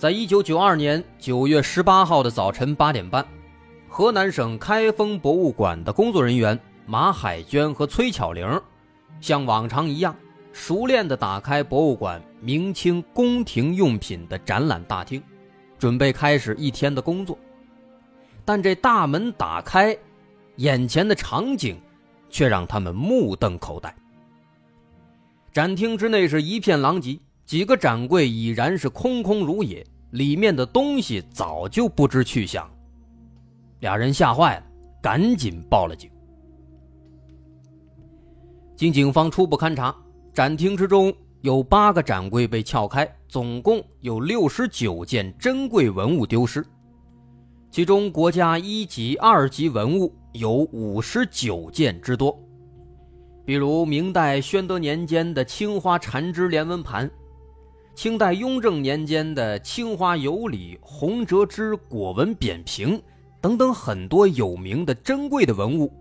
在一九九二年九月十八号的早晨八点半，河南省开封博物馆的工作人员马海娟和崔巧玲，像往常一样，熟练地打开博物馆明清宫廷用品的展览大厅，准备开始一天的工作。但这大门打开，眼前的场景却让他们目瞪口呆。展厅之内是一片狼藉。几个展柜已然是空空如也，里面的东西早就不知去向。俩人吓坏了，赶紧报了警。经警方初步勘查，展厅之中有八个展柜被撬开，总共有六十九件珍贵文物丢失，其中国家一级、二级文物有五十九件之多，比如明代宣德年间的青花缠枝连纹盘。清代雍正年间的青花有礼、红折枝果纹扁平等等很多有名的珍贵的文物，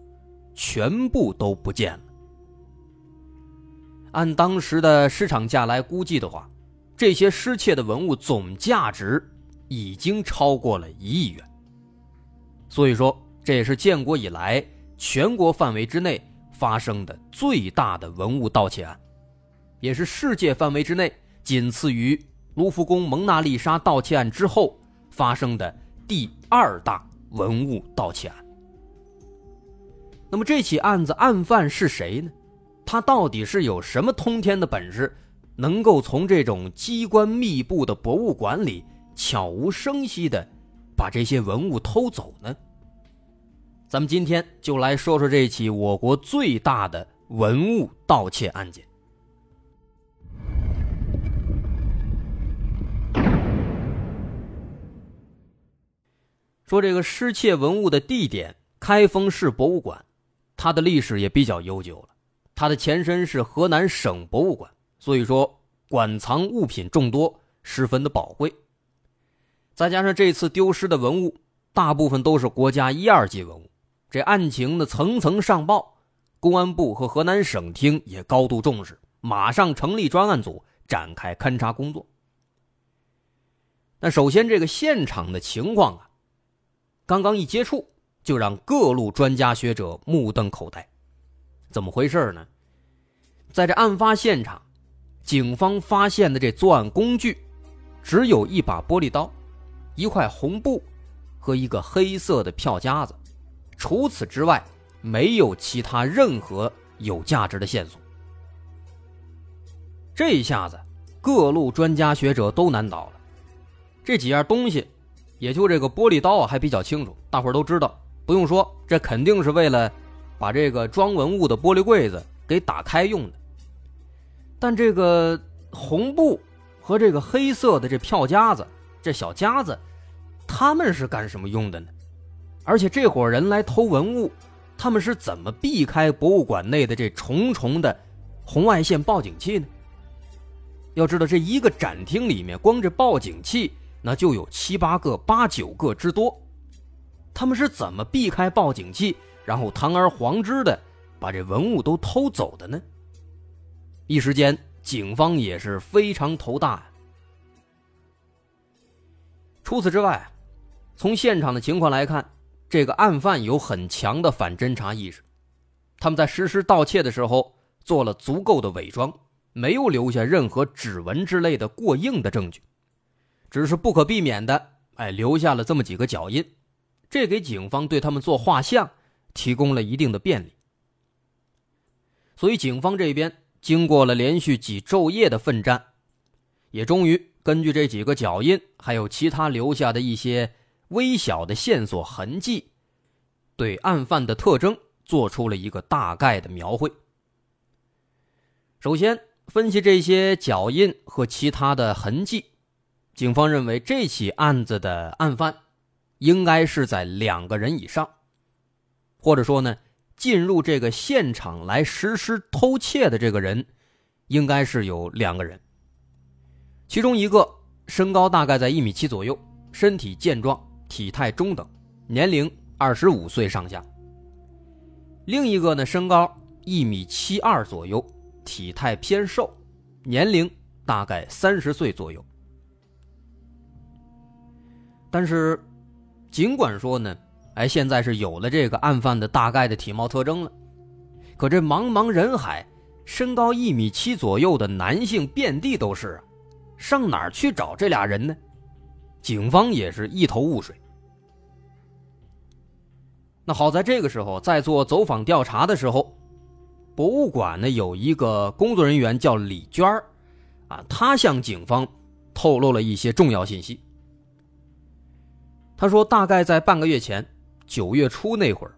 全部都不见了。按当时的市场价来估计的话，这些失窃的文物总价值已经超过了一亿元。所以说，这也是建国以来全国范围之内发生的最大的文物盗窃案，也是世界范围之内。仅次于卢浮宫蒙娜丽莎盗窃案之后发生的第二大文物盗窃案。那么这起案子案犯是谁呢？他到底是有什么通天的本事，能够从这种机关密布的博物馆里悄无声息的把这些文物偷走呢？咱们今天就来说说这起我国最大的文物盗窃案件。说这个失窃文物的地点，开封市博物馆，它的历史也比较悠久了。它的前身是河南省博物馆，所以说馆藏物品众多，十分的宝贵。再加上这次丢失的文物，大部分都是国家一二级文物，这案情呢层层上报，公安部和河南省厅也高度重视，马上成立专案组展开勘查工作。那首先这个现场的情况啊。刚刚一接触，就让各路专家学者目瞪口呆。怎么回事呢？在这案发现场，警方发现的这作案工具，只有一把玻璃刀、一块红布和一个黑色的票夹子。除此之外，没有其他任何有价值的线索。这一下子，各路专家学者都难倒了。这几样东西。也就这个玻璃刀啊，还比较清楚，大伙都知道，不用说，这肯定是为了把这个装文物的玻璃柜子给打开用的。但这个红布和这个黑色的这票夹子，这小夹子，他们是干什么用的呢？而且这伙人来偷文物，他们是怎么避开博物馆内的这重重的红外线报警器呢？要知道，这一个展厅里面，光这报警器。那就有七八个、八九个之多，他们是怎么避开报警器，然后堂而皇之的把这文物都偷走的呢？一时间，警方也是非常头大。除此之外，从现场的情况来看，这个案犯有很强的反侦查意识，他们在实施盗窃的时候做了足够的伪装，没有留下任何指纹之类的过硬的证据。只是不可避免的，哎，留下了这么几个脚印，这给警方对他们做画像提供了一定的便利。所以，警方这边经过了连续几昼夜的奋战，也终于根据这几个脚印，还有其他留下的一些微小的线索痕迹，对案犯的特征做出了一个大概的描绘。首先，分析这些脚印和其他的痕迹。警方认为这起案子的案犯应该是在两个人以上，或者说呢，进入这个现场来实施偷窃的这个人应该是有两个人，其中一个身高大概在一米七左右，身体健壮，体态中等，年龄二十五岁上下；另一个呢，身高一米七二左右，体态偏瘦，年龄大概三十岁左右。但是，尽管说呢，哎，现在是有了这个案犯的大概的体貌特征了，可这茫茫人海，身高一米七左右的男性遍地都是啊，上哪儿去找这俩人呢？警方也是一头雾水。那好在这个时候，在做走访调查的时候，博物馆呢有一个工作人员叫李娟儿，啊，她向警方透露了一些重要信息。他说：“大概在半个月前，九月初那会儿，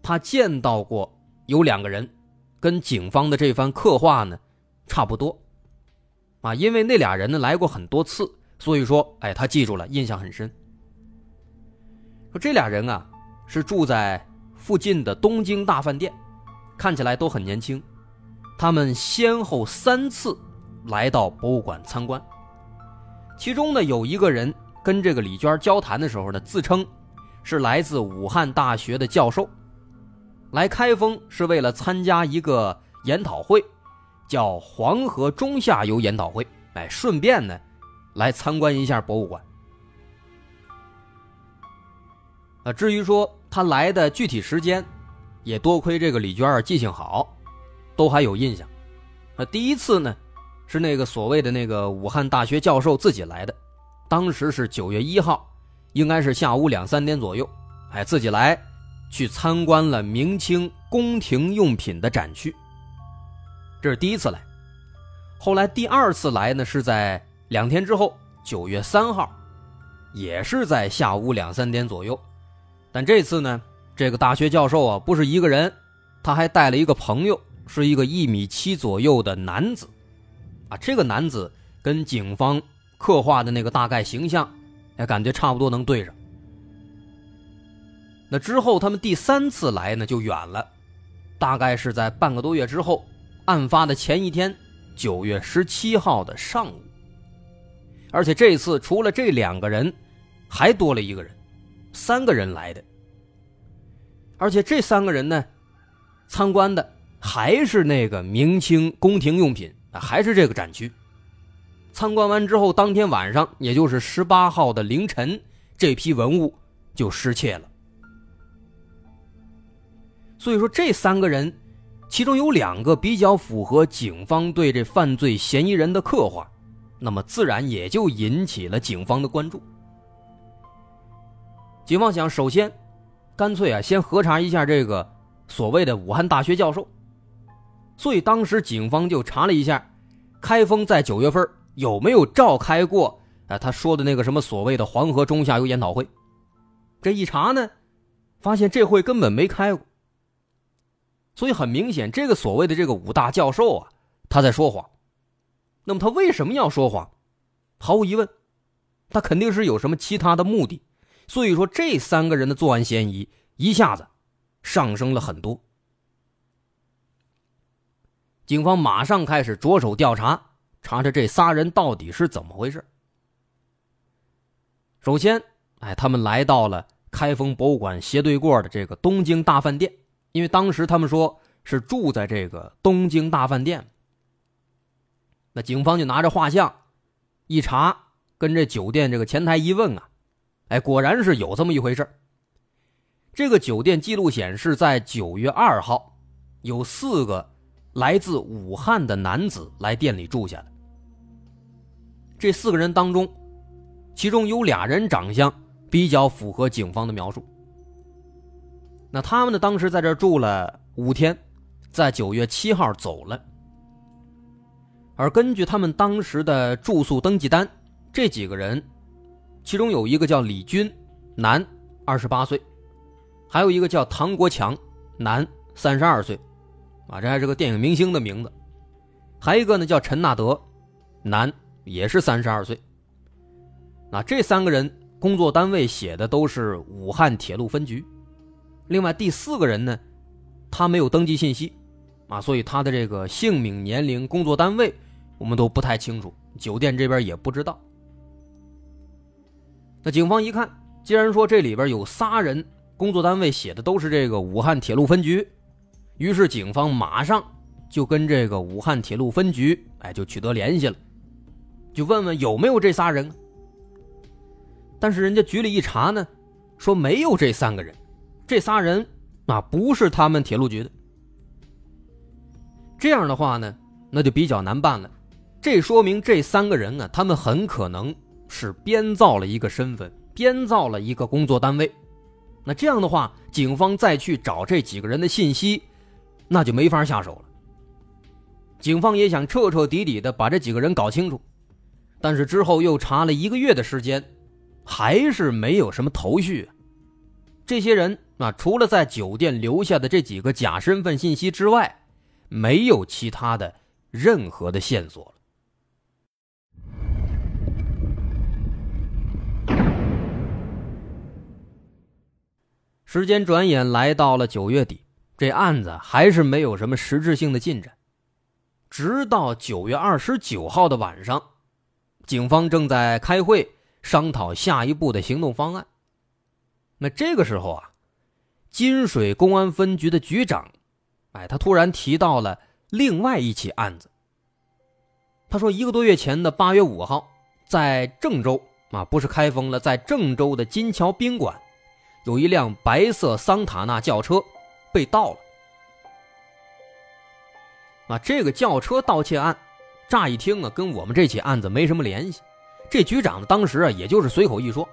他见到过有两个人，跟警方的这番刻画呢差不多。啊，因为那俩人呢来过很多次，所以说，哎，他记住了，印象很深。说这俩人啊是住在附近的东京大饭店，看起来都很年轻。他们先后三次来到博物馆参观，其中呢有一个人。”跟这个李娟交谈的时候呢，自称是来自武汉大学的教授，来开封是为了参加一个研讨会，叫黄河中下游研讨会。哎，顺便呢，来参观一下博物馆。啊，至于说他来的具体时间，也多亏这个李娟记性好，都还有印象。那第一次呢，是那个所谓的那个武汉大学教授自己来的。当时是九月一号，应该是下午两三点左右，哎，自己来去参观了明清宫廷用品的展区。这是第一次来，后来第二次来呢，是在两天之后，九月三号，也是在下午两三点左右。但这次呢，这个大学教授啊，不是一个人，他还带了一个朋友，是一个一米七左右的男子，啊，这个男子跟警方。刻画的那个大概形象，哎，感觉差不多能对上。那之后他们第三次来呢，就远了，大概是在半个多月之后，案发的前一天，九月十七号的上午。而且这次除了这两个人，还多了一个人，三个人来的。而且这三个人呢，参观的还是那个明清宫廷用品，还是这个展区。参观完之后，当天晚上，也就是十八号的凌晨，这批文物就失窃了。所以说，这三个人，其中有两个比较符合警方对这犯罪嫌疑人的刻画，那么自然也就引起了警方的关注。警方想，首先，干脆啊，先核查一下这个所谓的武汉大学教授。所以当时警方就查了一下，开封在九月份。有没有召开过啊？他说的那个什么所谓的黄河中下游研讨会，这一查呢，发现这会根本没开过。所以很明显，这个所谓的这个武大教授啊，他在说谎。那么他为什么要说谎？毫无疑问，他肯定是有什么其他的目的。所以说，这三个人的作案嫌疑一下子上升了很多。警方马上开始着手调查。查查这仨人到底是怎么回事。首先，哎，他们来到了开封博物馆斜对过的这个东京大饭店，因为当时他们说是住在这个东京大饭店。那警方就拿着画像一查，跟这酒店这个前台一问啊，哎，果然是有这么一回事这个酒店记录显示，在九月二号，有四个。来自武汉的男子来店里住下的。这四个人当中，其中有俩人长相比较符合警方的描述。那他们呢，当时在这住了五天，在九月七号走了。而根据他们当时的住宿登记单，这几个人，其中有一个叫李军，男，二十八岁；还有一个叫唐国强，男，三十二岁。啊，这还是个电影明星的名字，还一个呢叫陈纳德，男，也是三十二岁，那这三个人工作单位写的都是武汉铁路分局，另外第四个人呢，他没有登记信息，啊，所以他的这个姓名、年龄、工作单位我们都不太清楚，酒店这边也不知道。那警方一看，既然说这里边有仨人工作单位写的都是这个武汉铁路分局，于是警方马上就跟这个武汉铁路分局，哎，就取得联系了，就问问有没有这仨人。但是人家局里一查呢，说没有这三个人，这仨人啊不是他们铁路局的。这样的话呢，那就比较难办了。这说明这三个人呢，他们很可能是编造了一个身份，编造了一个工作单位。那这样的话，警方再去找这几个人的信息，那就没法下手了。警方也想彻彻底底的把这几个人搞清楚，但是之后又查了一个月的时间。还是没有什么头绪。这些人啊，除了在酒店留下的这几个假身份信息之外，没有其他的任何的线索了。时间转眼来到了九月底，这案子还是没有什么实质性的进展。直到九月二十九号的晚上，警方正在开会。商讨下一步的行动方案。那这个时候啊，金水公安分局的局长，哎，他突然提到了另外一起案子。他说，一个多月前的八月五号，在郑州啊，不是开封了，在郑州的金桥宾馆，有一辆白色桑塔纳轿车被盗了。啊，这个轿车盗窃案，乍一听啊，跟我们这起案子没什么联系。这局长当时啊，也就是随口一说，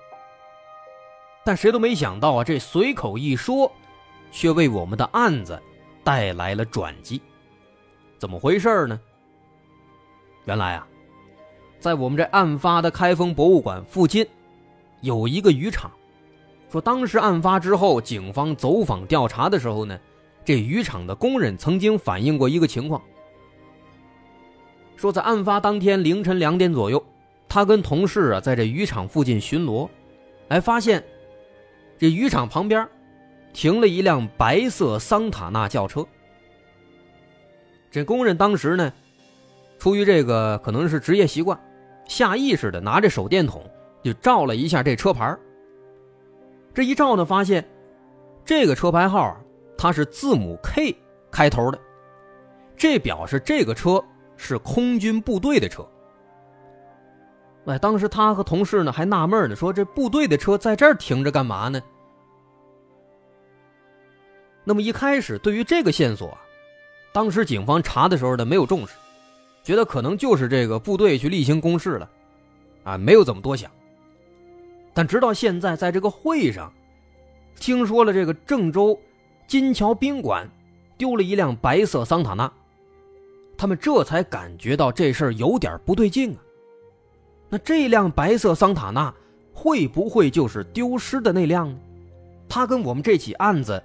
但谁都没想到啊，这随口一说，却为我们的案子带来了转机。怎么回事呢？原来啊，在我们这案发的开封博物馆附近，有一个渔场。说当时案发之后，警方走访调查的时候呢，这渔场的工人曾经反映过一个情况，说在案发当天凌晨两点左右。他跟同事啊，在这渔场附近巡逻，哎，发现这渔场旁边停了一辆白色桑塔纳轿车。这工人当时呢，出于这个可能是职业习惯，下意识的拿着手电筒就照了一下这车牌。这一照呢，发现这个车牌号它是字母 K 开头的，这表示这个车是空军部队的车。哎，当时他和同事呢还纳闷呢，说这部队的车在这儿停着干嘛呢？那么一开始对于这个线索，当时警方查的时候呢没有重视，觉得可能就是这个部队去例行公事了，啊，没有怎么多想。但直到现在，在这个会上，听说了这个郑州金桥宾馆丢了一辆白色桑塔纳，他们这才感觉到这事儿有点不对劲啊。那这辆白色桑塔纳会不会就是丢失的那辆呢？它跟我们这起案子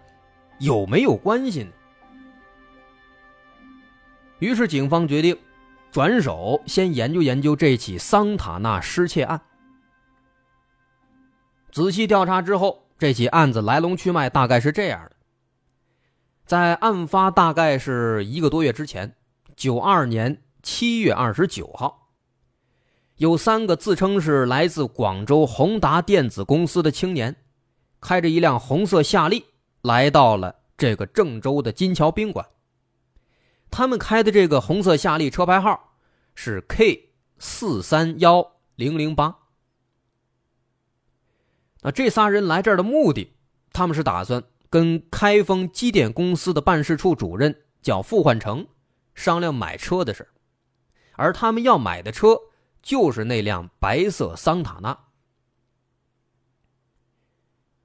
有没有关系呢？于是警方决定转手先研究研究这起桑塔纳失窃案。仔细调查之后，这起案子来龙去脉大概是这样的：在案发大概是一个多月之前，九二年七月二十九号。有三个自称是来自广州宏达电子公司的青年，开着一辆红色夏利来到了这个郑州的金桥宾馆。他们开的这个红色夏利车牌号是 K 四三幺零零八。那这仨人来这儿的目的，他们是打算跟开封机电公司的办事处主任叫付焕成商量买车的事而他们要买的车。就是那辆白色桑塔纳。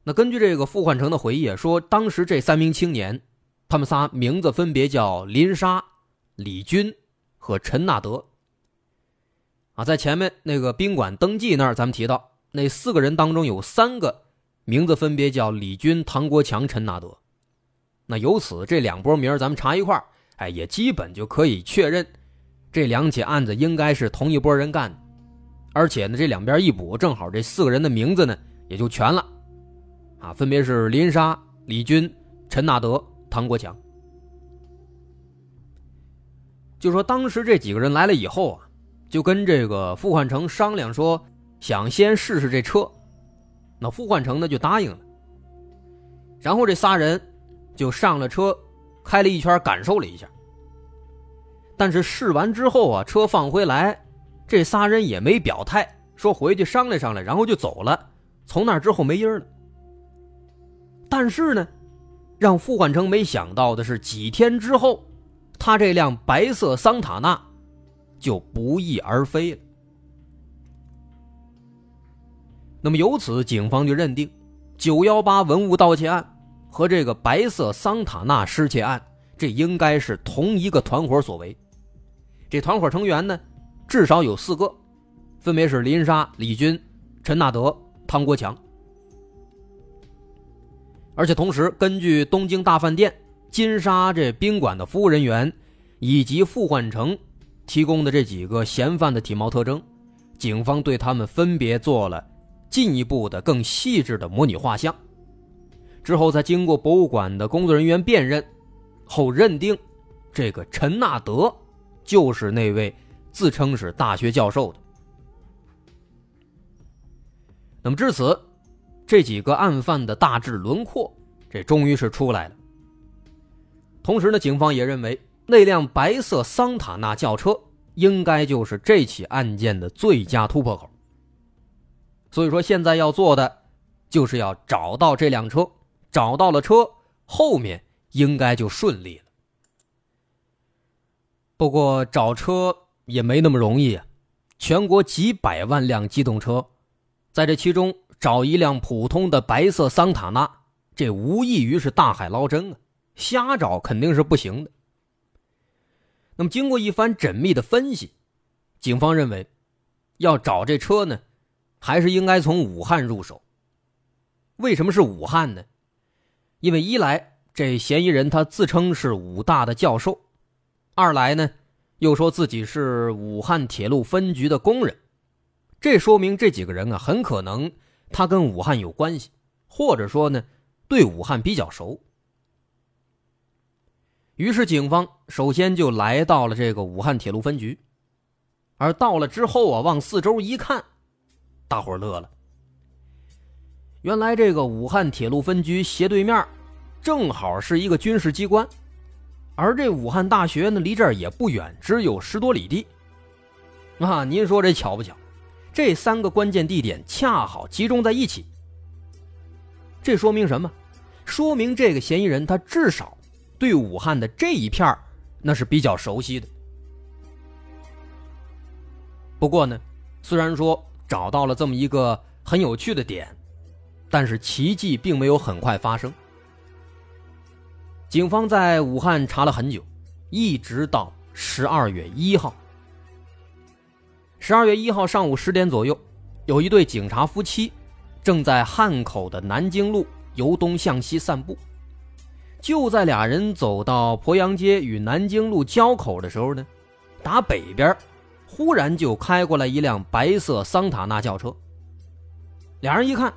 那根据这个傅焕成的回忆说，当时这三名青年，他们仨名字分别叫林沙、李军和陈纳德。啊，在前面那个宾馆登记那儿，咱们提到那四个人当中有三个名字分别叫李军、唐国强、陈纳德。那由此这两波名咱们查一块哎，也基本就可以确认。这两起案子应该是同一波人干的，而且呢，这两边一补，正好这四个人的名字呢也就全了，啊，分别是林莎、李军、陈纳德、唐国强。就说当时这几个人来了以后啊，就跟这个傅焕成商量说，想先试试这车。那傅焕成呢就答应了。然后这仨人就上了车，开了一圈，感受了一下。但是试完之后啊，车放回来，这仨人也没表态，说回去商量商量，然后就走了。从那之后没音了。但是呢，让傅焕成没想到的是，几天之后，他这辆白色桑塔纳就不翼而飞了。那么由此，警方就认定，九幺八文物盗窃案和这个白色桑塔纳失窃案，这应该是同一个团伙所为。这团伙成员呢，至少有四个，分别是林莎、李军、陈纳德、汤国强。而且同时，根据东京大饭店金沙这宾馆的服务人员以及傅焕成提供的这几个嫌犯的体貌特征，警方对他们分别做了进一步的、更细致的模拟画像。之后，再经过博物馆的工作人员辨认后，认定这个陈纳德。就是那位自称是大学教授的。那么至此，这几个案犯的大致轮廓，这终于是出来了。同时呢，警方也认为那辆白色桑塔纳轿车应该就是这起案件的最佳突破口。所以说，现在要做的就是要找到这辆车，找到了车，后面应该就顺利了。不过找车也没那么容易啊！全国几百万辆机动车，在这其中找一辆普通的白色桑塔纳，这无异于是大海捞针啊！瞎找肯定是不行的。那么经过一番缜密的分析，警方认为，要找这车呢，还是应该从武汉入手。为什么是武汉呢？因为一来这嫌疑人他自称是武大的教授。二来呢，又说自己是武汉铁路分局的工人，这说明这几个人啊，很可能他跟武汉有关系，或者说呢，对武汉比较熟。于是警方首先就来到了这个武汉铁路分局，而到了之后啊，往四周一看，大伙乐了。原来这个武汉铁路分局斜对面，正好是一个军事机关。而这武汉大学呢，离这儿也不远，只有十多里地。啊，您说这巧不巧？这三个关键地点恰好集中在一起。这说明什么？说明这个嫌疑人他至少对武汉的这一片那是比较熟悉的。不过呢，虽然说找到了这么一个很有趣的点，但是奇迹并没有很快发生。警方在武汉查了很久，一直到十二月一号。十二月一号上午十点左右，有一对警察夫妻正在汉口的南京路由东向西散步。就在俩人走到鄱阳街与南京路交口的时候呢，打北边忽然就开过来一辆白色桑塔纳轿车。俩人一看，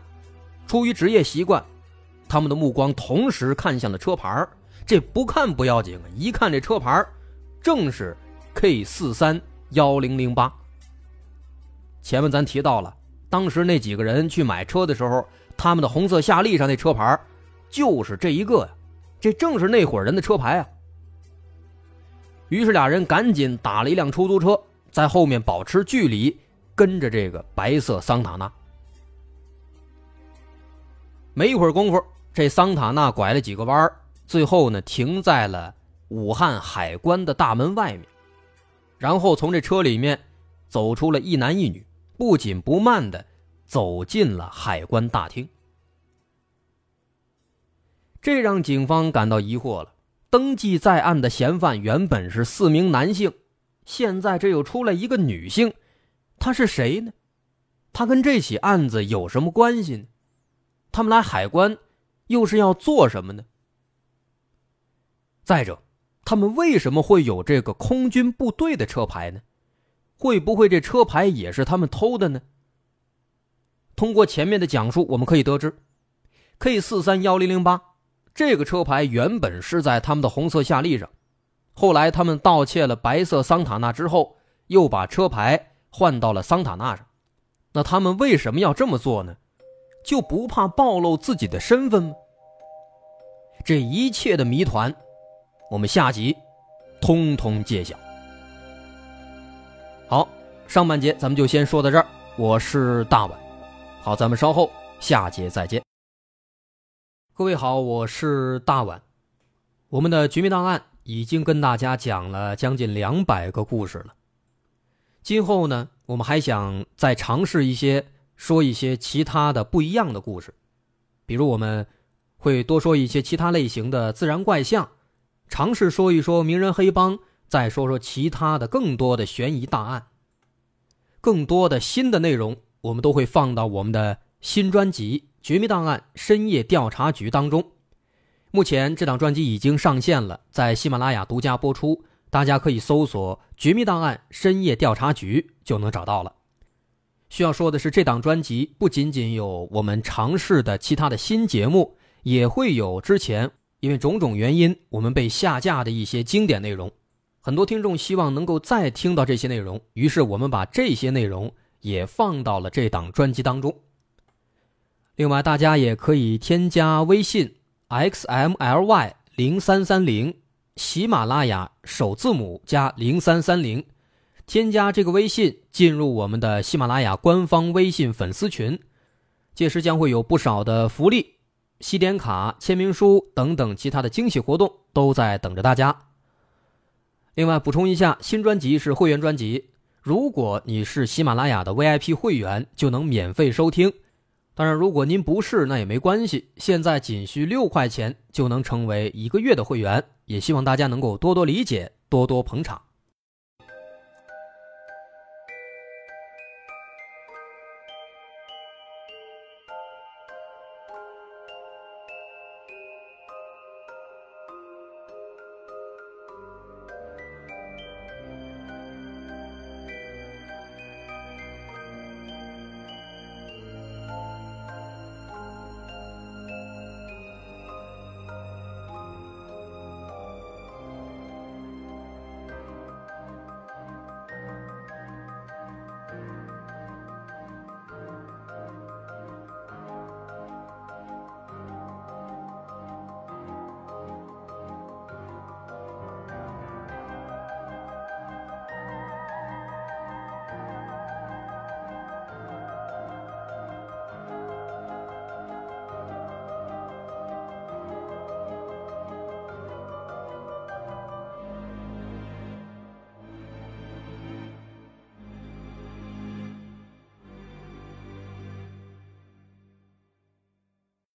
出于职业习惯，他们的目光同时看向了车牌这不看不要紧，一看这车牌正是 K 四三幺零零八。前面咱提到了，当时那几个人去买车的时候，他们的红色夏利上那车牌就是这一个呀，这正是那伙人的车牌啊。于是俩人赶紧打了一辆出租车，在后面保持距离，跟着这个白色桑塔纳。没一会儿功夫，这桑塔纳拐了几个弯儿。最后呢，停在了武汉海关的大门外面，然后从这车里面走出了一男一女，不紧不慢的走进了海关大厅。这让警方感到疑惑了：登记在案的嫌犯原本是四名男性，现在这又出来一个女性，她是谁呢？她跟这起案子有什么关系呢？他们来海关又是要做什么呢？再者，他们为什么会有这个空军部队的车牌呢？会不会这车牌也是他们偷的呢？通过前面的讲述，我们可以得知，K 四三幺零零八这个车牌原本是在他们的红色夏利上，后来他们盗窃了白色桑塔纳之后，又把车牌换到了桑塔纳上。那他们为什么要这么做呢？就不怕暴露自己的身份吗？这一切的谜团，我们下集通通揭晓。好，上半节咱们就先说到这儿。我是大碗。好，咱们稍后下节再见。各位好，我是大碗。我们的绝密档案已经跟大家讲了将近两百个故事了。今后呢，我们还想再尝试一些，说一些其他的不一样的故事，比如我们会多说一些其他类型的自然怪象，尝试说一说名人黑帮，再说说其他的更多的悬疑大案，更多的新的内容。我们都会放到我们的新专辑《绝密档案：深夜调查局》当中。目前这档专辑已经上线了，在喜马拉雅独家播出，大家可以搜索《绝密档案：深夜调查局》就能找到了。需要说的是，这档专辑不仅仅有我们尝试的其他的新节目，也会有之前因为种种原因我们被下架的一些经典内容。很多听众希望能够再听到这些内容，于是我们把这些内容。也放到了这档专辑当中。另外，大家也可以添加微信 xmly 零三三零，喜马拉雅首字母加零三三零，添加这个微信进入我们的喜马拉雅官方微信粉丝群，届时将会有不少的福利、西点卡、签名书等等其他的惊喜活动都在等着大家。另外，补充一下，新专辑是会员专辑。如果你是喜马拉雅的 VIP 会员，就能免费收听。当然，如果您不是，那也没关系。现在仅需六块钱就能成为一个月的会员，也希望大家能够多多理解，多多捧场。